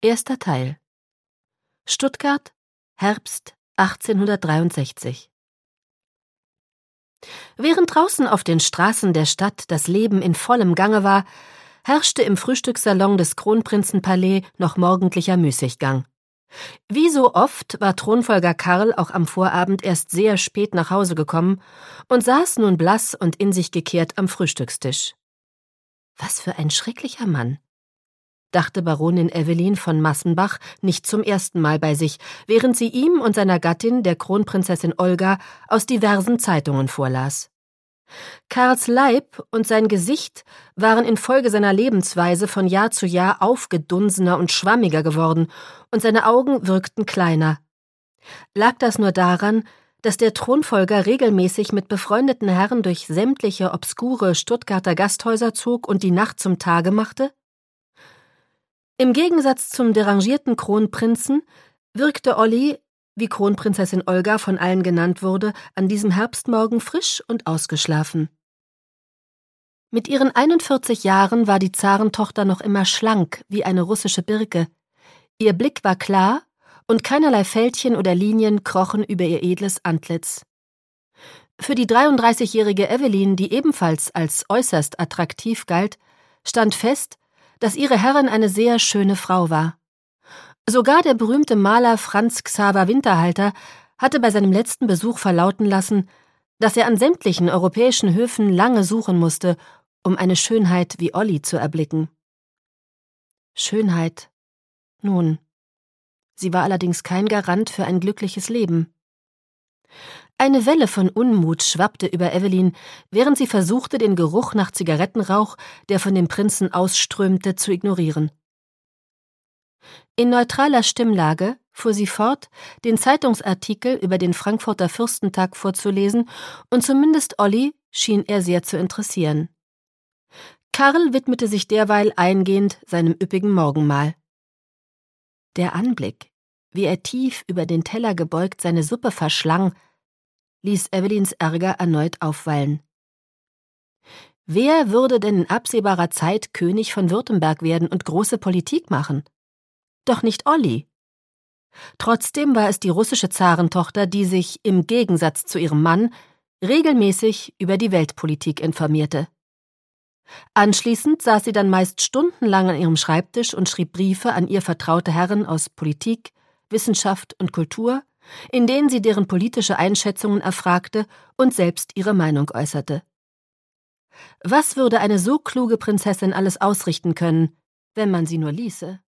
Erster Teil Stuttgart, Herbst 1863 Während draußen auf den Straßen der Stadt das Leben in vollem Gange war, herrschte im Frühstückssalon des Kronprinzenpalais noch morgendlicher Müßiggang. Wie so oft war Thronfolger Karl auch am Vorabend erst sehr spät nach Hause gekommen und saß nun blass und in sich gekehrt am Frühstückstisch. Was für ein schrecklicher Mann, dachte Baronin Evelyn von Massenbach nicht zum ersten Mal bei sich, während sie ihm und seiner Gattin, der Kronprinzessin Olga, aus diversen Zeitungen vorlas. Karls Leib und sein Gesicht waren infolge seiner Lebensweise von Jahr zu Jahr aufgedunsener und schwammiger geworden, und seine Augen wirkten kleiner. Lag das nur daran, dass der Thronfolger regelmäßig mit befreundeten Herren durch sämtliche obskure Stuttgarter Gasthäuser zog und die Nacht zum Tage machte? Im Gegensatz zum derangierten Kronprinzen wirkte Olli, wie Kronprinzessin Olga von allen genannt wurde, an diesem Herbstmorgen frisch und ausgeschlafen. Mit ihren 41 Jahren war die Zarentochter noch immer schlank wie eine russische Birke. Ihr Blick war klar und keinerlei Fältchen oder Linien krochen über ihr edles Antlitz. Für die 33-jährige Evelyn, die ebenfalls als äußerst attraktiv galt, stand fest, dass ihre Herrin eine sehr schöne Frau war. Sogar der berühmte Maler Franz Xaver Winterhalter hatte bei seinem letzten Besuch verlauten lassen, dass er an sämtlichen europäischen Höfen lange suchen musste, um eine Schönheit wie Olli zu erblicken. Schönheit. Nun. Sie war allerdings kein Garant für ein glückliches Leben. Eine Welle von Unmut schwappte über Evelyn, während sie versuchte, den Geruch nach Zigarettenrauch, der von dem Prinzen ausströmte, zu ignorieren. In neutraler Stimmlage fuhr sie fort, den Zeitungsartikel über den Frankfurter Fürstentag vorzulesen, und zumindest Olli schien er sehr zu interessieren. Karl widmete sich derweil eingehend seinem üppigen Morgenmahl. Der Anblick, wie er tief über den Teller gebeugt seine Suppe verschlang, ließ Evelyns Ärger erneut aufwallen. Wer würde denn in absehbarer Zeit König von Württemberg werden und große Politik machen? Doch nicht Olli. Trotzdem war es die russische Zarentochter, die sich, im Gegensatz zu ihrem Mann, regelmäßig über die Weltpolitik informierte. Anschließend saß sie dann meist stundenlang an ihrem Schreibtisch und schrieb Briefe an ihr vertraute Herren aus Politik, Wissenschaft und Kultur, in denen sie deren politische Einschätzungen erfragte und selbst ihre Meinung äußerte. Was würde eine so kluge Prinzessin alles ausrichten können, wenn man sie nur ließe?